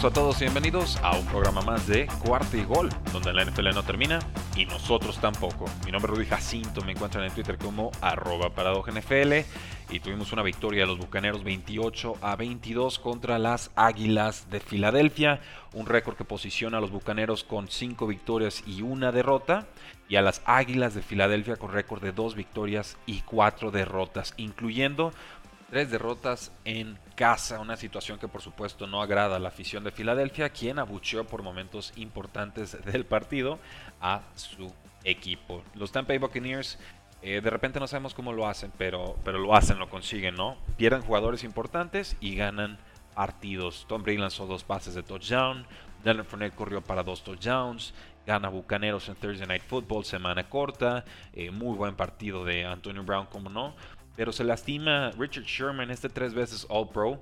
Saludos a todos y bienvenidos a un programa más de Cuarto y Gol, donde la NFL no termina y nosotros tampoco. Mi nombre es Rudy Jacinto, me encuentran en Twitter como arroba NFL y tuvimos una victoria de los Bucaneros 28 a 22 contra las Águilas de Filadelfia, un récord que posiciona a los Bucaneros con 5 victorias y una derrota y a las Águilas de Filadelfia con récord de 2 victorias y 4 derrotas, incluyendo Tres derrotas en casa, una situación que por supuesto no agrada a la afición de Filadelfia, quien abucheó por momentos importantes del partido a su equipo. Los Tampa Bay Buccaneers eh, de repente no sabemos cómo lo hacen, pero, pero lo hacen, lo consiguen, ¿no? Pierden jugadores importantes y ganan partidos. Tom Brady lanzó dos pases de touchdown, Leonard Fournette corrió para dos touchdowns, gana Bucaneros en Thursday Night Football, semana corta, eh, muy buen partido de Antonio Brown, como no, pero se lastima Richard Sherman, este tres veces All Pro,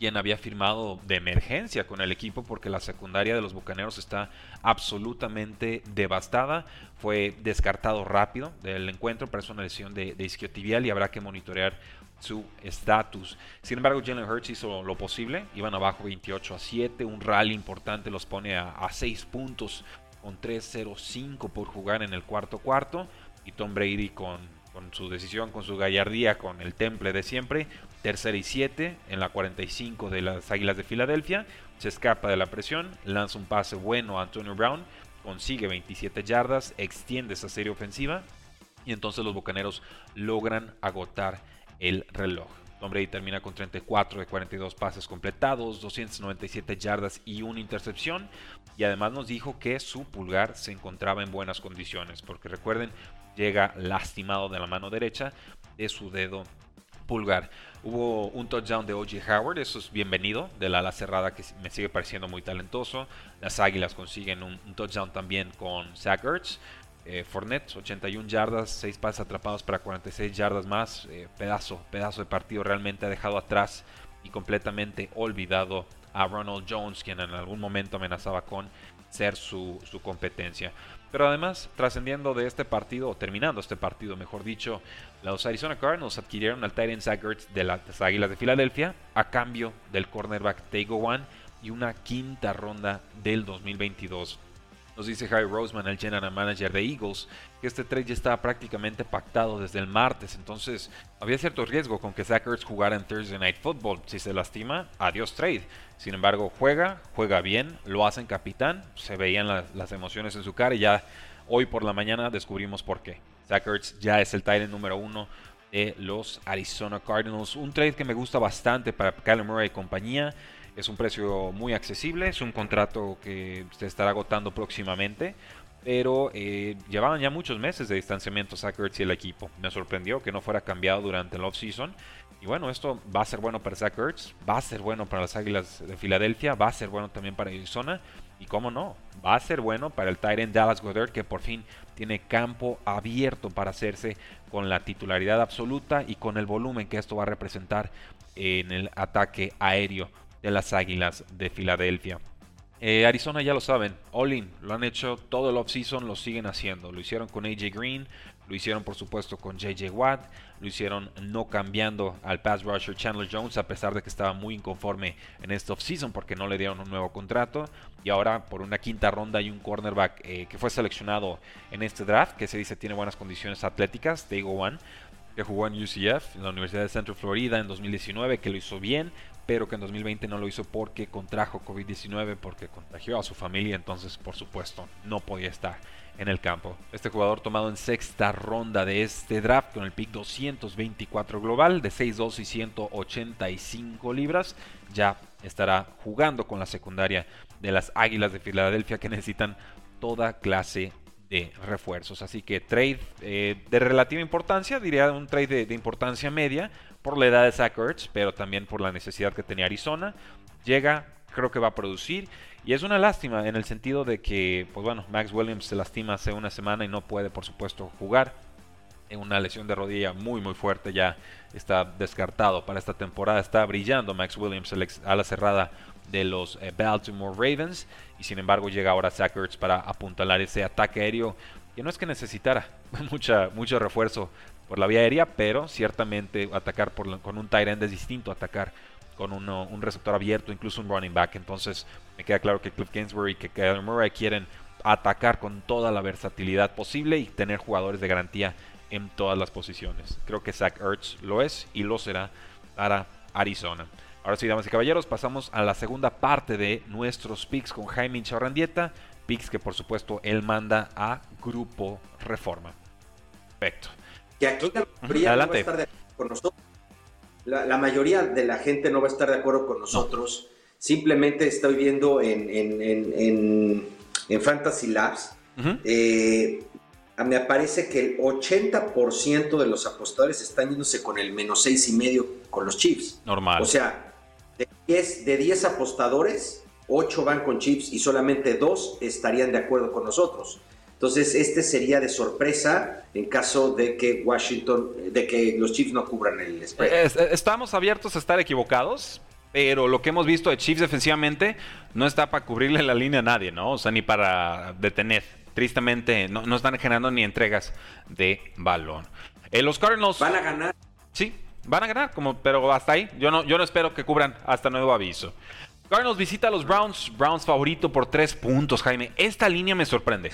quien había firmado de emergencia con el equipo porque la secundaria de los Bucaneros está absolutamente devastada. Fue descartado rápido del encuentro, para una lesión de, de isquiotibial y habrá que monitorear su estatus. Sin embargo, Jalen Hurts hizo lo posible, iban abajo 28 a 7, un rally importante los pone a, a 6 puntos con 3-0-5 por jugar en el cuarto cuarto y Tom Brady con con su decisión, con su gallardía, con el temple de siempre. Tercera y siete en la 45 de las Águilas de Filadelfia. Se escapa de la presión, lanza un pase bueno a Antonio Brown, consigue 27 yardas, extiende esa serie ofensiva y entonces los Bucaneros logran agotar el reloj. Tom Brady termina con 34 de 42 pases completados, 297 yardas y una intercepción. Y además nos dijo que su pulgar se encontraba en buenas condiciones, porque recuerden, llega lastimado de la mano derecha de su dedo pulgar. Hubo un touchdown de O.J. Howard, eso es bienvenido, de la ala cerrada que me sigue pareciendo muy talentoso. Las Águilas consiguen un, touchdown también con Zach Ertz. Eh, Fournette, 81 yardas, 6 pases atrapados para 46 yardas más. Eh, pedazo, pedazo de partido realmente ha dejado atrás y completamente olvidado a Ronald Jones, quien en algún momento amenazaba con ser su, su competencia. Pero además, trascendiendo de este partido, o terminando este partido, mejor dicho, los Arizona Cardinals adquirieron al Titan Zach de las Águilas de Filadelfia a cambio del cornerback Tego One y una quinta ronda del 2022. Nos dice Harry Roseman, el general manager de Eagles, que este trade ya estaba prácticamente pactado desde el martes. Entonces, había cierto riesgo con que Zach jugara en Thursday Night Football. Si se lastima, adiós trade. Sin embargo, juega, juega bien, lo hacen capitán. Se veían las emociones en su cara y ya hoy por la mañana descubrimos por qué. Zach ya es el tight número uno de los Arizona Cardinals. Un trade que me gusta bastante para Kyler Murray y compañía. Es un precio muy accesible, es un contrato que se estará agotando próximamente, pero eh, llevaban ya muchos meses de distanciamiento Zach y el equipo. Me sorprendió que no fuera cambiado durante el off-season. Y bueno, esto va a ser bueno para Zach va a ser bueno para las Águilas de Filadelfia, va a ser bueno también para Arizona. Y cómo no, va a ser bueno para el Tyrant Dallas Goddard que por fin tiene campo abierto para hacerse con la titularidad absoluta y con el volumen que esto va a representar en el ataque aéreo de las Águilas de Filadelfia. Eh, Arizona ya lo saben, All-in, lo han hecho todo el offseason, lo siguen haciendo. Lo hicieron con AJ Green, lo hicieron por supuesto con JJ Watt, lo hicieron no cambiando al pass rusher Chandler Jones a pesar de que estaba muy inconforme en este offseason porque no le dieron un nuevo contrato. Y ahora por una quinta ronda hay un cornerback eh, que fue seleccionado en este draft que se dice tiene buenas condiciones atléticas, Tego One que jugó en UCF, en la Universidad de Central Florida en 2019, que lo hizo bien, pero que en 2020 no lo hizo porque contrajo COVID-19, porque contagió a su familia, entonces por supuesto no podía estar en el campo. Este jugador tomado en sexta ronda de este draft con el pick 224 global de 6'2 y 185 libras, ya estará jugando con la secundaria de las Águilas de Filadelfia que necesitan toda clase de refuerzos. Así que trade eh, de relativa importancia, diría un trade de, importancia media por la edad de Zach Ertz, pero también por la necesidad que tenía Arizona. Llega, creo que va a producir. Y es una lástima en el sentido de que, pues bueno, Max Williams se lastima hace una semana y no puede, por supuesto, jugar. En una lesión de rodilla muy, muy fuerte, ya está descartado para esta temporada. Está brillando Max Williams a la cerrada de los eh, Baltimore Ravens. Y sin embargo, llega ahora Zach Ertz para apuntalar ese ataque aéreo que no es que necesitara mucha, mucho refuerzo por la vía aérea, pero ciertamente atacar con un tight es distinto a atacar con un receptor abierto, incluso un running back. Entonces me queda claro que Cliff Kingsbury y que Kyler Murray quieren atacar con toda la versatilidad posible y tener jugadores de garantía en todas las posiciones. Creo que Zach Ertz lo es y lo será para Arizona. Ahora sí, damas y caballeros, pasamos a la segunda parte de nuestros picks con Jaime Charrandieta. Picks que por supuesto él manda a Grupo Reforma. Perfecto. Que aquí Adelante. con nosotros la, mayoría de la gente no va a estar de acuerdo con nosotros. Simplemente estoy viendo en, en, Fantasy Labs, eh, me parece que el 80% de los apostadores están yéndose con el menos seis y medio con los Chiefs. Normal. O sea, de 10, de 10 apostadores, 8 van con Chiefs y solamente 2 estarían de acuerdo con nosotros. Entonces, este sería de sorpresa en caso de que Washington, de que los Chiefs no cubran el spread. Estamos abiertos a estar equivocados, pero lo que hemos visto de Chiefs defensivamente no está para cubrirle la línea a nadie, ¿no? O sea, ni para detener. Tristemente, no, están generando ni entregas de balón. Eh, los Cardinals. Van a ganar. Sí, van a ganar, como, pero hasta ahí. Yo no, yo no espero que cubran hasta nuevo aviso. Cardinals visita a los Browns. Browns favorito por tres puntos, Jaime. Esta línea me sorprende.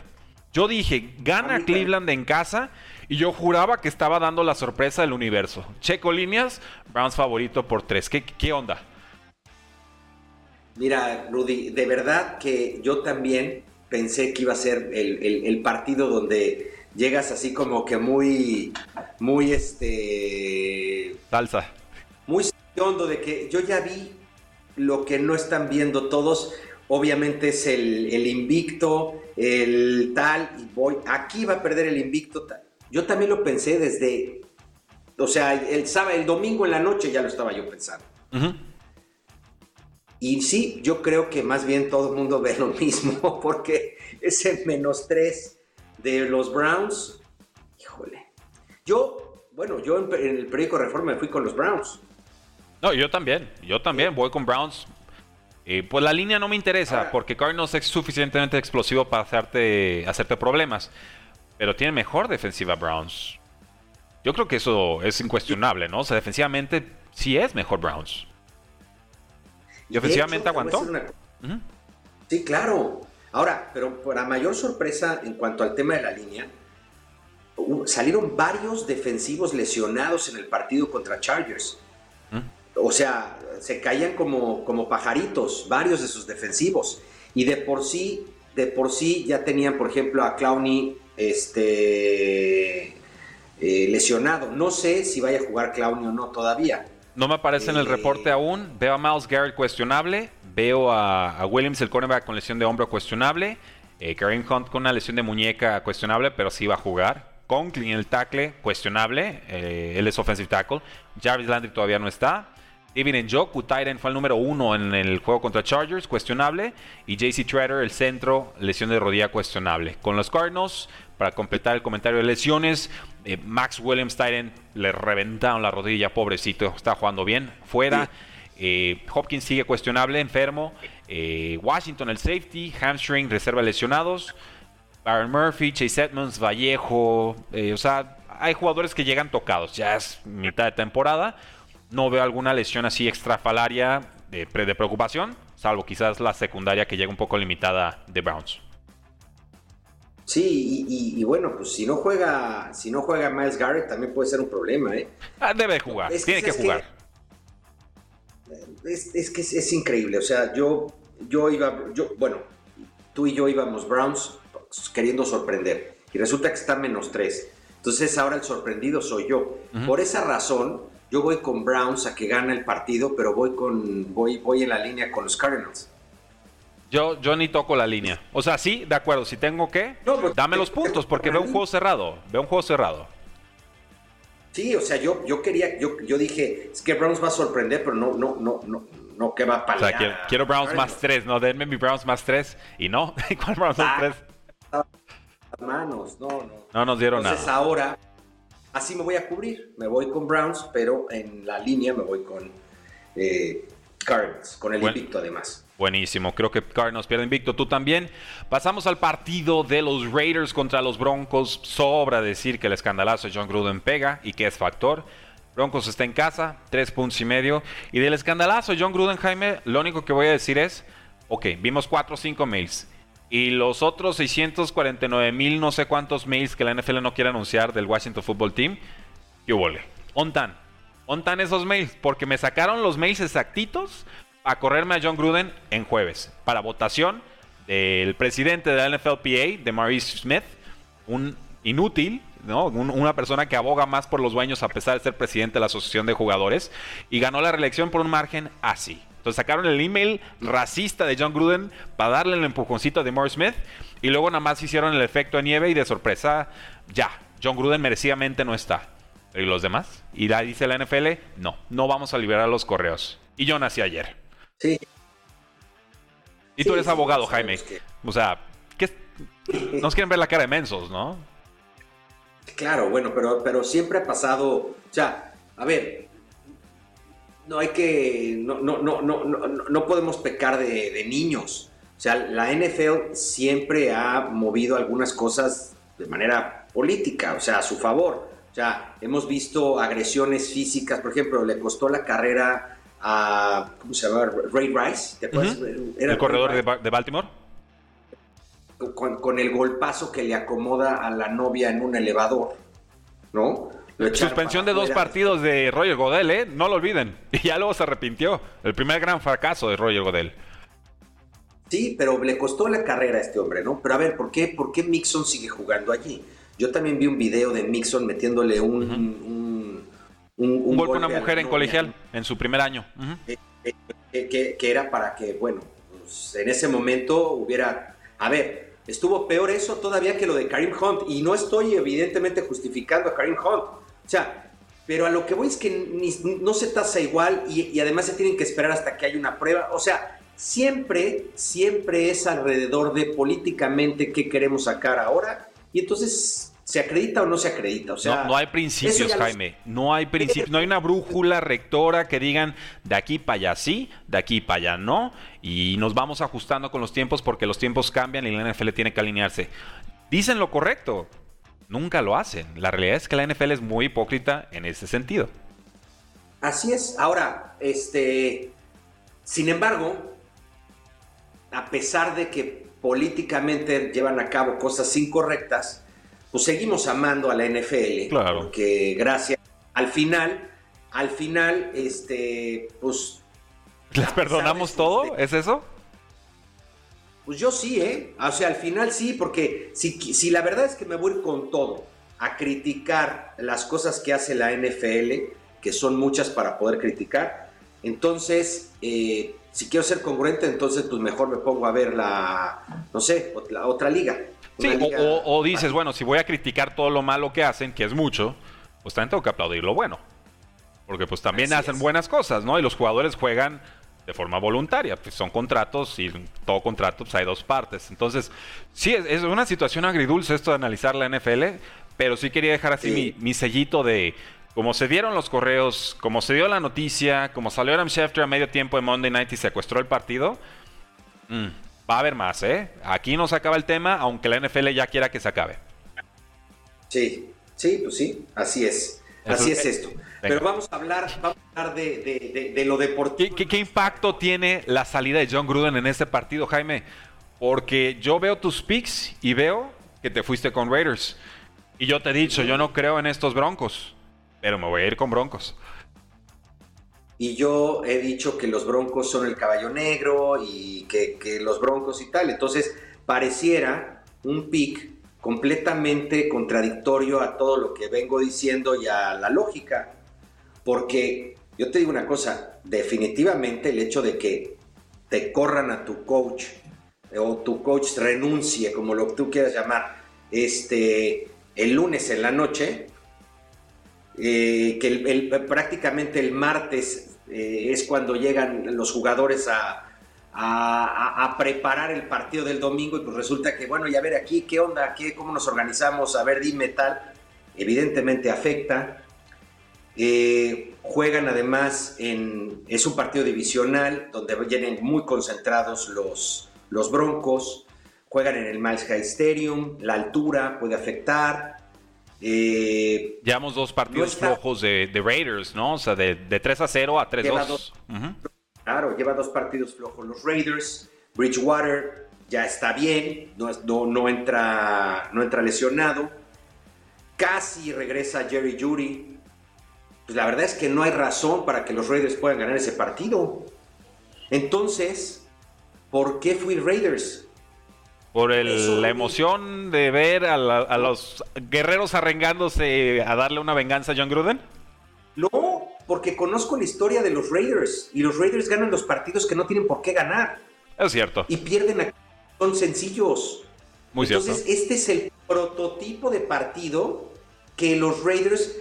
Yo dije, gana Cleveland en casa y yo juraba que estaba dando la sorpresa del universo. Checo líneas, Browns favorito por tres. ¿Qué, qué onda? Mira, Rudy, de verdad que yo también pensé que iba a ser el, partido donde llegas así como que muy, muy este... Salsa. Muy hondo de que yo ya vi lo que no están viendo todos. Obviamente es el, el invicto, el tal, y voy, aquí va a perder el invicto. Tal. Yo también lo pensé desde, o sea, el, sábado, el domingo en la noche ya lo estaba yo pensando. Y sí, yo creo que más bien todo el mundo ve lo mismo, porque ese menos tres de los Browns, híjole. Yo, bueno, yo en, el periódico Reforma me fui con los Browns. No, yo también, yo también voy con Browns eh, pues la línea no me interesa porque Cardinals es suficientemente explosivo para hacerte, hacerte problemas. Pero tiene mejor defensiva Browns. Yo creo que eso es incuestionable, ¿no? O sea, defensivamente sí es mejor Browns. ¿Y ofensivamente aguantó? Sí, claro. Ahora, pero para mayor sorpresa en cuanto al tema de la línea, salieron varios defensivos lesionados en el partido contra Chargers. O sea, se caían como, como pajaritos, varios de sus defensivos. Y de por sí, de por sí ya tenían, por ejemplo, a Clowney este, eh, lesionado. No sé si vaya a jugar Clowney o no todavía. No me aparece en el eh, reporte aún. Veo a Miles Garrett cuestionable. Veo a, Williams, el cornerback, con lesión de hombro cuestionable. Eh, Kareem Hunt con una lesión de muñeca cuestionable, pero sí va a jugar. Conklin, el tackle, cuestionable. él es offensive tackle. Jarvis Landry todavía no está. David Njoku, Titan, fue el número uno en el juego contra Chargers, cuestionable. Y JC Treader, el centro, lesión de rodilla cuestionable. Con los Cardinals, para completar el comentario de lesiones, eh, Max Williams, Titan, le reventaron la rodilla, pobrecito, está jugando bien, fuera. Eh, Hopkins sigue cuestionable, enfermo. Eh, Washington, el safety, hamstring, reserva lesionados. Baron Murphy, Chase Edmonds, Vallejo. o sea, hay jugadores que llegan tocados. Ya es mitad de temporada no veo alguna lesión así extrafalaria de, de preocupación, salvo quizás la secundaria que llega un poco limitada de Browns. Sí, y, bueno, pues si no juega, si no juega Miles Garrett también puede ser un problema, ¿eh? Ah, debe jugar, tiene que, jugar. es, que es, increíble, o sea, yo, yo iba, yo, bueno, tú y yo íbamos Browns queriendo sorprender, y resulta que está menos tres. Entonces ahora el sorprendido soy yo. Por esa razón, yo voy con Browns a que gane el partido, pero voy con voy voy en la línea con los Cardinals. Yo, yo ni toco la línea. O sea, sí, de acuerdo. Si tengo que, dame los puntos, porque veo un juego cerrado. Veo un juego cerrado. Sí, o sea, yo, yo quería, yo, yo dije, es que Browns va a sorprender, pero no, no, no, no, no que va a paliar. O sea, quiero, Browns más tres, no, denme mi Browns más tres. Y no, ¿cuál Browns más tres? Manos, no, no. No nos dieron Entonces, nada. ahora, así me voy a cubrir. Me voy con Browns, pero en la línea me voy con eh, Cardinals, con el invicto además. Buenísimo, creo que Cardinals pierde invicto, tú también. Pasamos al partido de los Raiders contra los Broncos. Sobra decir que el escandalazo de John Gruden pega y que es factor. Broncos está en casa, tres puntos y medio. Y del escandalazo de John Gruden, Jaime, lo único que voy a decir es, ok, vimos cuatro o cinco mails. Y los otros 649 mil no sé cuántos mails que la NFL no quiere anunciar del Washington Football Team, ¿qué hubo? ¿Ontan? ¿Ontan esos mails? Porque me sacaron los mails exactitos a correrme a John Gruden en jueves para votación del presidente de la NFLPA, de Maurice Smith, un inútil, ¿no? una persona que aboga más por los dueños a pesar de ser presidente de la Asociación de Jugadores, y ganó la reelección por un margen así. Entonces sacaron el email racista de John Gruden para darle el empujoncito de Maurice Smith, y luego nada más hicieron el efecto de nieve y de sorpresa, ya, John Gruden merecidamente no está. ¿Y los demás? Y la dice la NFL, no, no vamos a liberar los correos. Y yo nací ayer. Sí. Y tú eres abogado, Jaime. O sea, ¿qué? nos quieren ver la cara de mensos, ¿no? Claro, bueno, pero, pero siempre ha pasado. O sea, a ver, no hay que. No, no, no, no, no, podemos pecar de, de niños. O sea, la NFL siempre ha movido algunas cosas de manera política, o sea, a su favor. O sea, hemos visto agresiones físicas, por ejemplo, le costó la carrera a, ¿cómo se llama? Ray Rice. ¿te ¿El corredor de, Baltimore? Con, el golpazo que le acomoda a la novia en un elevador, ¿no? Suspensión de dos partidos de Roger Godel, ¿eh? No lo olviden. Y ya luego se arrepintió. El primer gran fracaso de Roger Godel. Sí, pero le costó la carrera a este hombre, ¿no? Pero a ver, ¿por qué, por qué Mixon sigue jugando allí? Yo también vi un video de Mixon metiéndole un un, golpe a una mujer en colegial en su primer año. que, era para que, bueno, pues, en ese momento hubiera... A ver, estuvo peor eso todavía que lo de Karim Hunt. Y no estoy evidentemente justificando a Karim Hunt. O sea, pero a lo que voy es que no se tasa igual y, y, además se tienen que esperar hasta que haya una prueba. O sea, siempre, siempre es alrededor de políticamente qué queremos sacar ahora. Y entonces ¿Se acredita o no se acredita? O sea, no, hay principios, Jaime. No hay principios. No hay una brújula rectora que digan de aquí para allá sí, de aquí para allá no. Y nos vamos ajustando con los tiempos porque los tiempos cambian y la NFL tiene que alinearse. Dicen lo correcto. Nunca lo hacen. La realidad es que la NFL es muy hipócrita en ese sentido. Así es. Ahora, este. Sin embargo, a pesar de que políticamente llevan a cabo cosas incorrectas, pues seguimos amando a la NFL. Claro. Porque gracias, al final, al final, este, pues... ¿Les perdonamos todo? ¿Es eso? Pues yo sí, ¿eh? O sea, al final sí, porque si, si la verdad es que me voy con todo a criticar las cosas que hace la NFL, que son muchas para poder criticar, entonces, eh, si quiero ser congruente, entonces pues mejor me pongo a ver la, no sé, la otra liga. Sí, o, dices, bueno, si voy a criticar todo lo malo que hacen, que es mucho, pues también tengo que aplaudir lo bueno. Porque pues también hacen buenas cosas, ¿no? Y los jugadores juegan de forma voluntaria, pues son contratos y todo contrato pues hay dos partes. Entonces, sí, es, una situación agridulce esto de analizar la NFL, pero sí quería dejar así mi, sellito de como se dieron los correos, como se dio la noticia, como salió Adam Schefter a medio tiempo de Monday Night y secuestró el partido. Mmm Va a haber más, ¿eh? Aquí no se acaba el tema, aunque la NFL ya quiera que se acabe. Sí, sí, pues sí, así es. Así es esto. Pero vamos a hablar, vamos a hablar de, lo deportivo. ¿Qué, impacto tiene la salida de John Gruden en este partido, Jaime? Porque yo veo tus picks y veo que te fuiste con Raiders. Y yo te he dicho, yo no creo en estos Broncos, pero me voy a ir con Broncos y yo he dicho que los Broncos son el caballo negro y que, los Broncos y tal. Entonces pareciera un pick completamente contradictorio a todo lo que vengo diciendo y a la lógica. Porque yo te digo una cosa, definitivamente el hecho de que te corran a tu coach o tu coach renuncie, como lo que tú quieras llamar, este, el lunes en la noche, eh, que prácticamente el martes eh, es cuando llegan los jugadores a, a, preparar el partido del domingo y pues resulta que, bueno, ya ver aquí, ¿qué onda? ¿Qué, ¿Cómo nos organizamos? A ver, dime tal. Evidentemente afecta. Eh, juegan además en, es un partido divisional donde vienen muy concentrados los, los Broncos, juegan en el Miles High Stadium, la altura puede afectar. Eh, Llevamos dos partidos flojos de, Raiders, ¿no? O sea, de, 3 a 0 a 3 a 2. Claro, lleva dos partidos flojos los Raiders. Bridgewater ya está bien, no, no, entra, no entra lesionado. Casi regresa Jerry Judy. Pues la verdad es que no hay razón para que los Raiders puedan ganar ese partido. Entonces, ¿por qué fui Raiders? Por la emoción de ver a, a, los guerreros arrengándose a darle una venganza a John Gruden. No, porque conozco la historia de los Raiders y los Raiders ganan los partidos que no tienen por qué ganar. Es cierto. Y pierden a... son sencillos. Muy Entonces, este es el prototipo de partido que los Raiders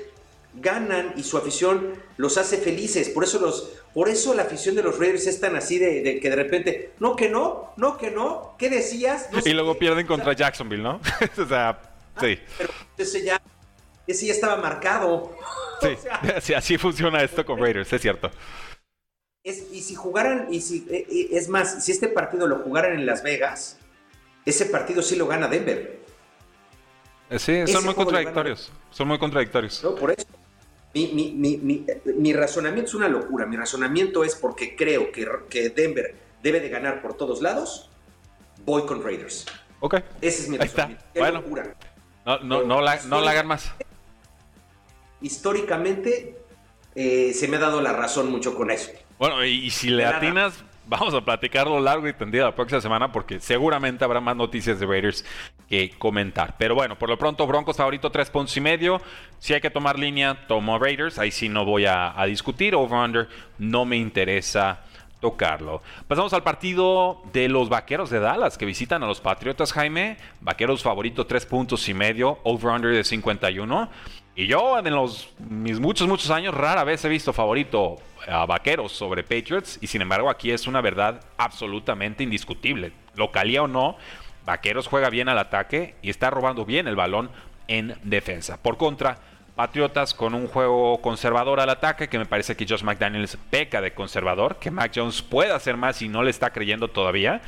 ganan y su afición los hace felices. Por eso, los, por eso la afición de los Raiders es tan así de, que de repente, no que no, no que no, ¿qué decías? y luego pierden contra Jacksonville, ¿no? o sea, sí. Pero ese ya, ese ya estaba marcado. Sí, así funciona esto con Raiders, es cierto. y si jugaran, y si, eh, eh, es más, si este partido lo jugaran en Las Vegas, ese partido sí lo gana Denver. Eh, sí, son muy contradictorios. Son muy contradictorios. No, por eso. Mi, razonamiento es una locura. Mi razonamiento es porque creo que, que, Denver debe de ganar por todos lados. Voy con Raiders. Ok. Ese es mi razonamiento. bueno. No, no, no, la, no la hagan más históricamente eh, se me ha dado la razón mucho con eso. Bueno, y, si le atinas, vamos a platicarlo largo y tendido la próxima semana porque seguramente habrá más noticias de Raiders que comentar. Pero bueno, por lo pronto Broncos favorito tres puntos y medio. Si hay que tomar línea, tomo Raiders. Ahí sí no voy a, a discutir. Over-under no me interesa tocarlo. Pasamos al partido de los Vaqueros de Dallas que visitan a los Patriotas, Jaime. Vaqueros favorito tres puntos y medio. Over-under de 51. Y yo en los, mis muchos, muchos años rara vez he visto favorito a Vaqueros sobre Patriots y sin embargo aquí es una verdad absolutamente indiscutible. Localía o no, Vaqueros juega bien al ataque y está robando bien el balón en defensa. Por contra, Patriotas con un juego conservador al ataque, que me parece que Josh McDaniels peca de conservador, que Mac Jones puede hacer más y no le está creyendo todavía,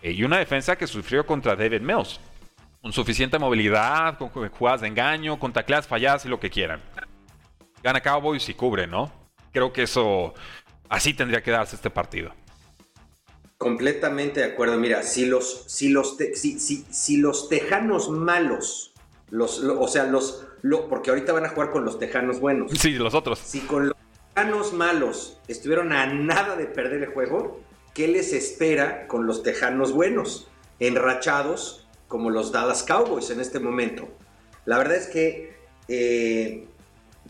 eh, y una defensa que sufrió contra David Mills con suficiente movilidad, con jugadas de engaño, con tacleadas falladas y lo que quieran. Gana Cowboys y cubre, ¿no? Creo que eso, así tendría que darse este partido. Completamente de acuerdo. Mira, si los, si los, si, si, los tejanos malos, los, o sea, los, porque ahorita van a jugar con los tejanos buenos. Sí, los otros. Si con los tejanos malos estuvieron a nada de perder el juego, ¿qué les espera con los tejanos buenos? Enrachados como los Dallas Cowboys en este momento. La verdad es que eh,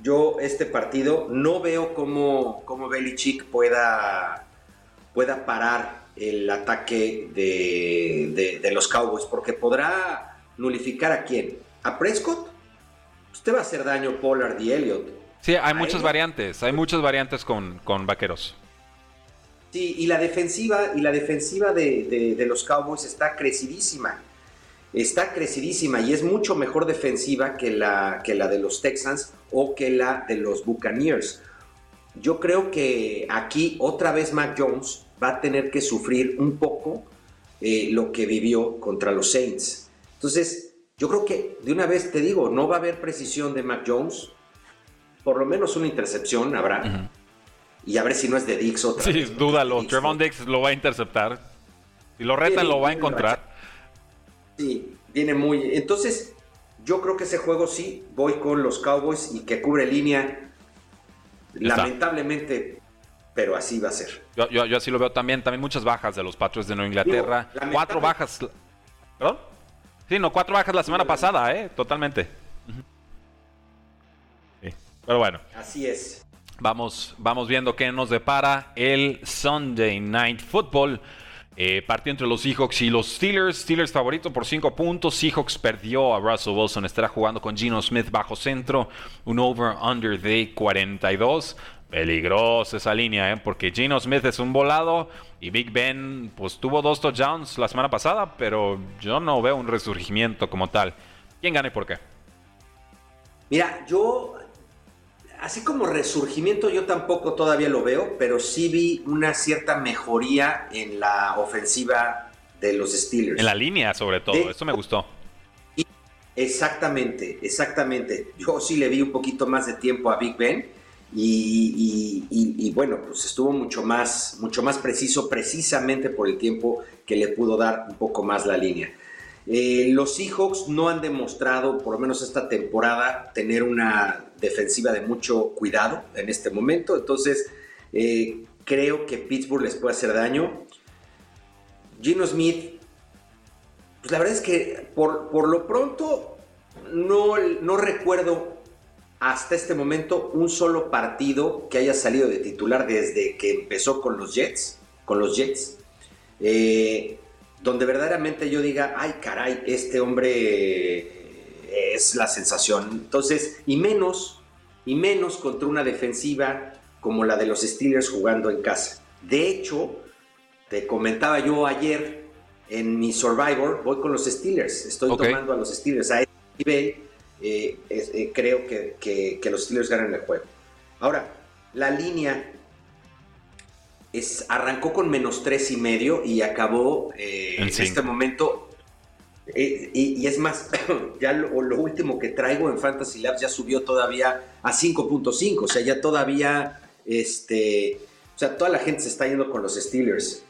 yo este partido no veo cómo, cómo Belichick pueda, pueda parar el ataque de, los Cowboys, porque podrá nulificar a quién? ¿A Prescott? Usted va a hacer daño Pollard y Elliott. Sí, hay muchas variantes, hay muchas variantes con, con Vaqueros. Sí, y la defensiva, y la defensiva de, de los Cowboys está crecidísima está crecidísima y es mucho mejor defensiva que la, que la de los Texans o que la de los Buccaneers. Yo creo que aquí otra vez Mac Jones va a tener que sufrir un poco eh, lo que vivió contra los Saints. Entonces, yo creo que de una vez te digo, no va a haber precisión de Mac Jones. Por lo menos una intercepción habrá. Y a ver si no es de Dix otra sí, dúdalo. Trevon Dix lo va a interceptar. Si lo retan, lo va a encontrar. Sí, viene muy. Entonces, yo creo que ese juego sí, voy con los Cowboys y que cubre línea. Lamentablemente, pero así va a ser. Yo, yo, así lo veo también. También muchas bajas de los Patriots de Nueva Inglaterra. cuatro bajas. ¿Perdón? Sí, no, cuatro bajas la semana pasada, ¿eh? Totalmente. Sí. Pero bueno. Así es. Vamos, vamos viendo qué nos depara el Sunday Night Football. Eh, entre los Seahawks y los Steelers. Steelers favorito por 5 puntos. Seahawks perdió a Russell Wilson. Estará jugando con Gino Smith bajo centro. Un over-under de 42. Peligrosa esa línea, ¿eh? porque Gino Smith es un volado y Big Ben pues tuvo dos touchdowns la semana pasada, pero yo no veo un resurgimiento como tal. ¿Quién gana y por qué? Mira, yo, así como resurgimiento yo tampoco todavía lo veo, pero sí vi una cierta mejoría en la ofensiva de los Steelers. En la línea sobre todo, eso me gustó. Exactamente, exactamente. Yo sí le vi un poquito más de tiempo a Big Ben y, bueno, pues estuvo mucho más, mucho más preciso precisamente por el tiempo que le pudo dar un poco más la línea. Eh, los Seahawks no han demostrado, por lo menos esta temporada, tener una defensiva de mucho cuidado en este momento. Entonces, eh, creo que Pittsburgh les puede hacer daño. Gino Smith, pues la verdad es que por, por lo pronto no, no recuerdo hasta este momento un solo partido que haya salido de titular desde que empezó con los Jets, con los Jets, eh, donde verdaderamente yo diga, ay caray, este hombre es la sensación. Entonces, y menos, y menos contra una defensiva como la de los Steelers jugando en casa. De hecho, te comentaba yo ayer en mi Survivor, voy con los Steelers, estoy tomando a los Steelers a este nivel eh, eh, creo que, los Steelers ganan el juego. Ahora, la línea es, arrancó con menos tres y medio y acabó eh, en, este momento. Y, es más, ya lo, último que traigo en Fantasy Labs ya subió todavía a 5.5. O sea, ya todavía, este, o sea, toda la gente se está yendo con los Steelers.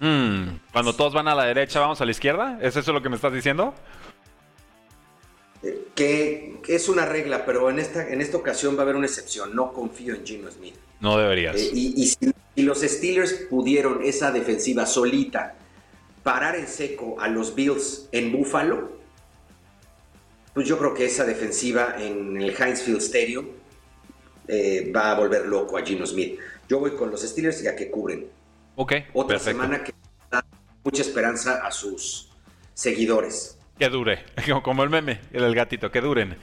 Mm, cuando todos van a la derecha, vamos a la izquierda. ¿Es eso lo que me estás diciendo? que, es una regla, pero en esta, en esta ocasión va a haber una excepción. No confío en Gino Smith. No deberías. Eh, y, si, los Steelers pudieron esa defensiva solita parar en seco a los Bills en Buffalo, pues yo creo que esa defensiva en el Heinz Field Stadium eh, va a volver loco a Gino Smith. Yo voy con los Steelers ya que cubren. Ok. Otra semana que da mucha esperanza a sus seguidores. Que dure, como el meme, el gatito, que duren.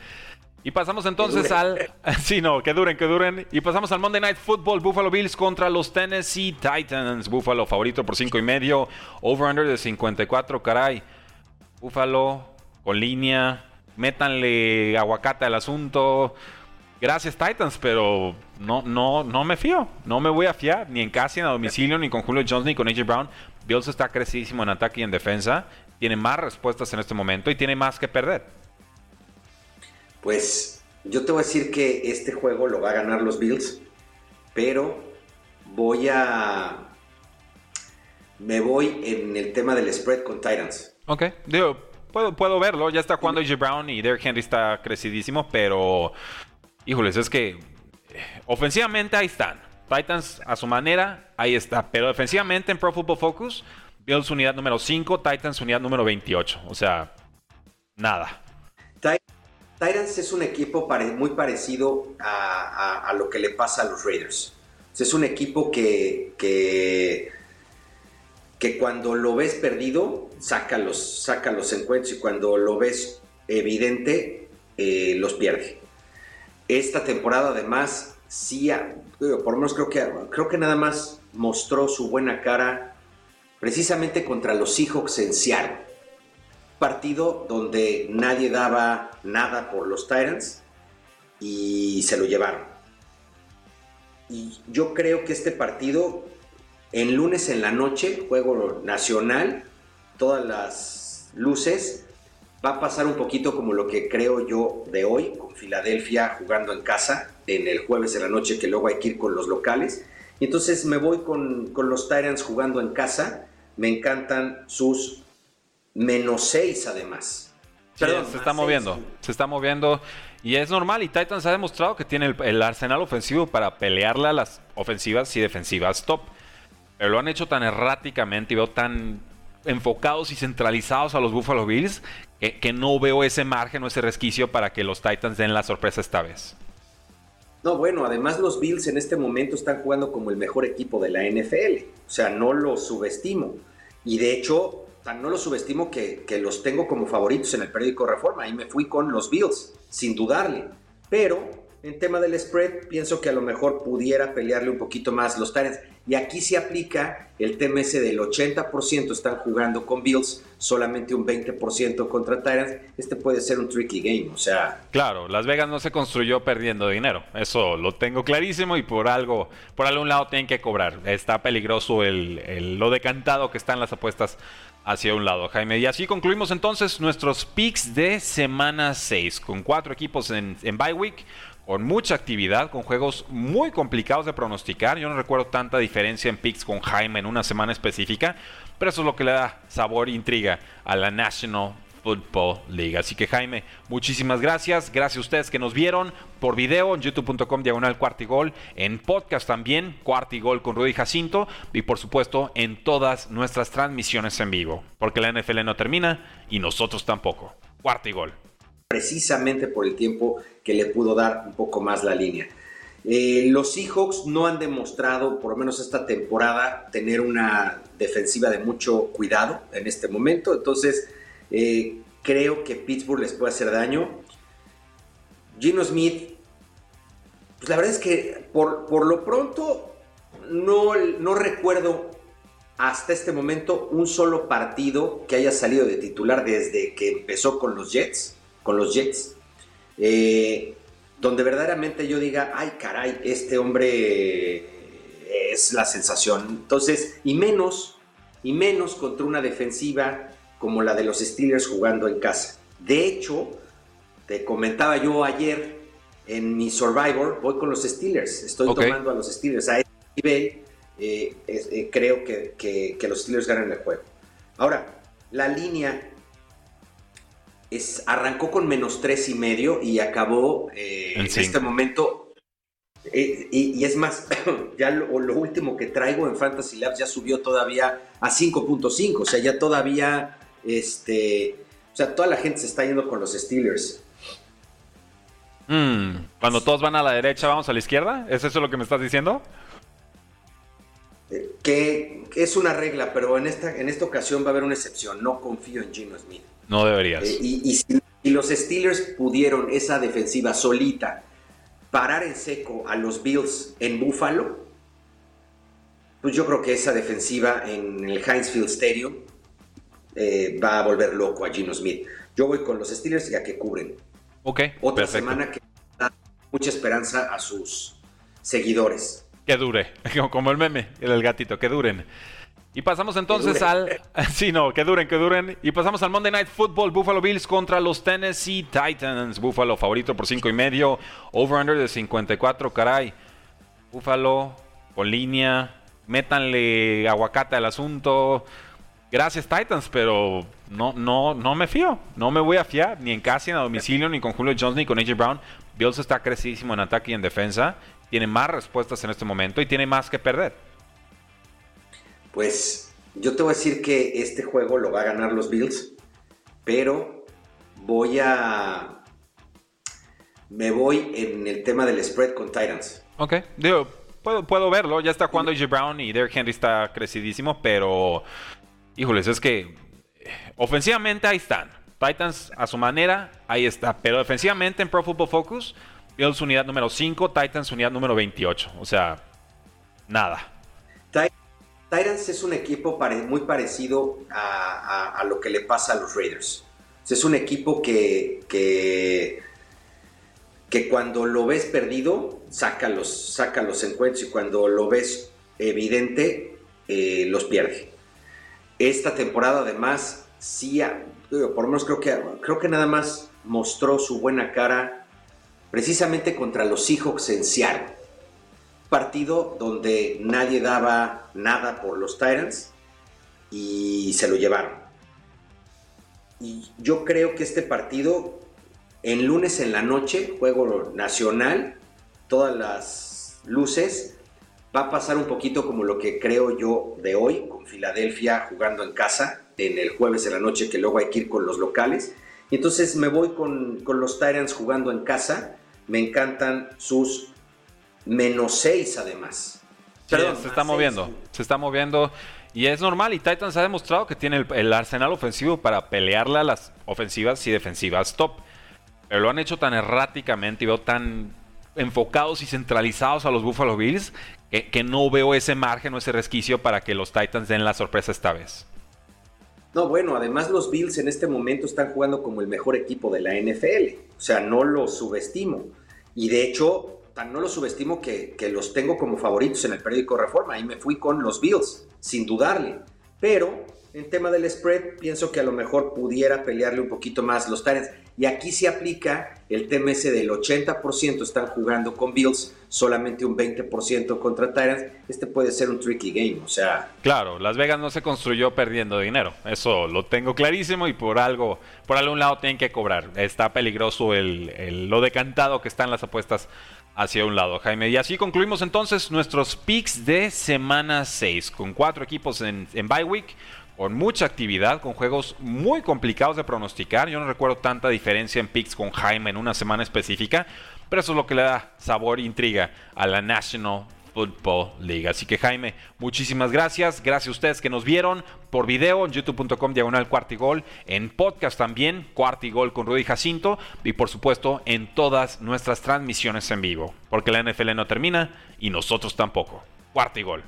Y pasamos entonces al. Sí, no, que duren, que duren. Y pasamos al Monday Night Football. Buffalo Bills contra los Tennessee Titans. Buffalo favorito por 5 y medio. Over-under de 54, caray. Buffalo con línea. Métanle aguacate al asunto. Gracias, Titans, pero no, no, no me fío. No me voy a fiar. Ni en casa, ni a domicilio, ni con Julio Jones, ni con AJ Brown. Bills está crecidísimo en ataque y en defensa tiene más respuestas en este momento y tiene más que perder. Pues yo te voy a decir que este juego lo va a ganar los Bills, pero voy a... Me voy en el tema del spread con Titans. Ok, digo, puedo, puedo verlo. Ya está jugando AJ Brown y Derrick Henry está crecidísimo, pero... Híjoles, es que ofensivamente ahí están. Titans a su manera, ahí está. Pero defensivamente en Pro Football Focus, Bills unidad número 5, Titans unidad número 28. O sea, nada. Titans es un equipo muy parecido a, lo que le pasa a los Raiders. Es un equipo que, que, cuando lo ves perdido, saca los, saca los encuentros y cuando lo ves evidente, eh, los pierde. Esta temporada además, sí, por lo menos creo que, creo que nada más mostró su buena cara precisamente contra los Seahawks en Seattle. Partido donde nadie daba nada por los Titans y se lo llevaron. Y yo creo que este partido, en lunes en la noche, juego nacional, todas las luces, va a pasar un poquito como lo que creo yo de hoy, con Filadelfia jugando en casa, en el jueves en la noche, que luego hay que ir con los locales. Y entonces me voy con, con los Titans jugando en casa me encantan sus menos 6 además. se está moviendo, se está moviendo y es normal y Titans ha demostrado que tiene el, arsenal ofensivo para pelearle a las ofensivas y defensivas top. Pero lo han hecho tan erráticamente y veo tan enfocados y centralizados a los Buffalo Bills que, que no veo ese margen o ese resquicio para que los Titans den la sorpresa esta vez. No, bueno, además los Bills en este momento están jugando como el mejor equipo de la NFL. O sea, no los subestimo. Y de hecho, no los subestimo que, que los tengo como favoritos en el periódico Reforma. Ahí me fui con los Bills, sin dudarle. Pero en tema del spread, pienso que a lo mejor pudiera pelearle un poquito más los Tyrants. Y aquí se aplica el tema ese del 80% están jugando con Bills, solamente un 20% contra Tyrants. Este puede ser un tricky game, o sea... Claro, Las Vegas no se construyó perdiendo dinero. Eso lo tengo clarísimo y por algo, por algún lado tienen que cobrar. Está peligroso el, lo decantado que están las apuestas hacia un lado, Jaime. Y así concluimos entonces nuestros picks de semana 6, con cuatro equipos en, en bye week con mucha actividad, con juegos muy complicados de pronosticar. Yo no recuerdo tanta diferencia en picks con Jaime en una semana específica, pero eso es lo que le da sabor e intriga a la National Football League. Así que Jaime, muchísimas gracias. Gracias a ustedes que nos vieron por video en youtube.com diagonal cuartigol, en podcast también, cuartigol con Rudy Jacinto y por supuesto en todas nuestras transmisiones en vivo, porque la NFL no termina y nosotros tampoco. Cuartigol precisamente por el tiempo que le pudo dar un poco más la línea. Eh, los Seahawks no han demostrado, por lo menos esta temporada, tener una defensiva de mucho cuidado en este momento. Entonces, eh, creo que Pittsburgh les puede hacer daño. Gino Smith, pues la verdad es que por, por lo pronto no, no recuerdo hasta este momento un solo partido que haya salido de titular desde que empezó con los Jets con los Jets, eh, donde verdaderamente yo diga, ay caray, este hombre es la sensación. Entonces, y menos, y menos contra una defensiva como la de los Steelers jugando en casa. De hecho, te comentaba yo ayer en mi Survivor, voy con los Steelers, estoy tomando a los Steelers a este nivel, eh, eh, creo que, que los Steelers ganan el juego. Ahora, la línea arrancó con menos tres y medio y acabó eh, en, este momento. Y, es más, ya lo, último que traigo en Fantasy Labs ya subió todavía a 5.5. O sea, ya todavía, este, o sea, toda la gente se está yendo con los Steelers. Mm, cuando todos van a la derecha, vamos a la izquierda. ¿Es eso lo que me estás diciendo? Eh, que, es una regla, pero en esta, en esta ocasión va a haber una excepción. No confío en Gino Smith. No deberías. Eh, y, si, los Steelers pudieron esa defensiva solita parar en seco a los Bills en Buffalo, pues yo creo que esa defensiva en el Heinz Field Stadium eh, va a volver loco a Gino Smith. Yo voy con los Steelers ya que cubren. Ok. Otra semana que da mucha esperanza a sus seguidores. Que dure, como el meme, el gatito, que duren. Y pasamos entonces al. Sí, no, que duren, que duren. Y pasamos al Monday Night Football. Buffalo Bills contra los Tennessee Titans. Buffalo favorito por 5 y medio. Over-under de 54, caray. Buffalo con línea. Métanle aguacate al asunto. Gracias, Titans, pero no, no, no me fío. No me voy a fiar ni en casa, ni a domicilio, ni con Julio Jones, ni con AJ Brown. Bills está crecidísimo en ataque y en defensa. Tiene más respuestas en este momento y tiene más que perder. Pues yo te voy a decir que este juego lo va a ganar los Bills, pero voy a... Me voy en el tema del spread con Titans. Ok, digo, puedo, puedo verlo. Ya está jugando AJ Brown y Derrick Henry está crecidísimo, pero... Híjoles, es que ofensivamente ahí están. Titans a su manera, ahí está. Pero defensivamente en Pro Football Focus, Bills unidad número 5, Titans unidad número 28. O sea, nada. Titans es un equipo muy parecido a, lo que le pasa a los Raiders. Es un equipo que, que, cuando lo ves perdido, saca los, saca los encuentros y cuando lo ves evidente, eh, los pierde. Esta temporada además, sí, por lo menos creo que, creo que nada más mostró su buena cara precisamente contra los Seahawks en Seattle partido donde nadie daba nada por los Titans y se lo llevaron. Y yo creo que este partido, en lunes en la noche, juego nacional, todas las luces, va a pasar un poquito como lo que creo yo de hoy, con Filadelfia jugando en casa, en el jueves de la noche, que luego hay que ir con los locales. Y entonces me voy con, con los Titans jugando en casa. Me encantan sus menos 6 además. se está moviendo, se está moviendo. Y es normal, y Titans ha demostrado que tiene el, arsenal ofensivo para pelearle a las ofensivas y defensivas top. Pero lo han hecho tan erráticamente y veo tan enfocados y centralizados a los Buffalo Bills que, no veo ese margen o ese resquicio para que los Titans den la sorpresa esta vez. No, bueno, además los Bills en este momento están jugando como el mejor equipo de la NFL. O sea, no los subestimo. Y de hecho, tan no los subestimo que, que, los tengo como favoritos en el periódico Reforma. Ahí me fui con los Bills, sin dudarle. Pero en tema del spread, pienso que a lo mejor pudiera pelearle un poquito más los Titans. Y aquí se aplica el ese del 80% están jugando con Bills, solamente un 20% contra Titans. Este puede ser un tricky game, o sea... Claro, Las Vegas no se construyó perdiendo dinero. Eso lo tengo clarísimo y por algo, por algún lado tienen que cobrar. Está peligroso el, lo decantado que están las apuestas hacia un lado, Jaime. Y así concluimos entonces nuestros picks de semana 6, con cuatro equipos en, en bye week con mucha actividad, con juegos muy complicados de pronosticar. Yo no recuerdo tanta diferencia en picks con Jaime en una semana específica, pero eso es lo que le da sabor e intriga a la National Football League. Así que Jaime, muchísimas gracias. Gracias a ustedes que nos vieron por video en youtube.com diagonal cuartigol, en podcast también, cuartigol con Rudy Jacinto y por supuesto en todas nuestras transmisiones en vivo, porque la NFL no termina y nosotros tampoco. Cuartigol.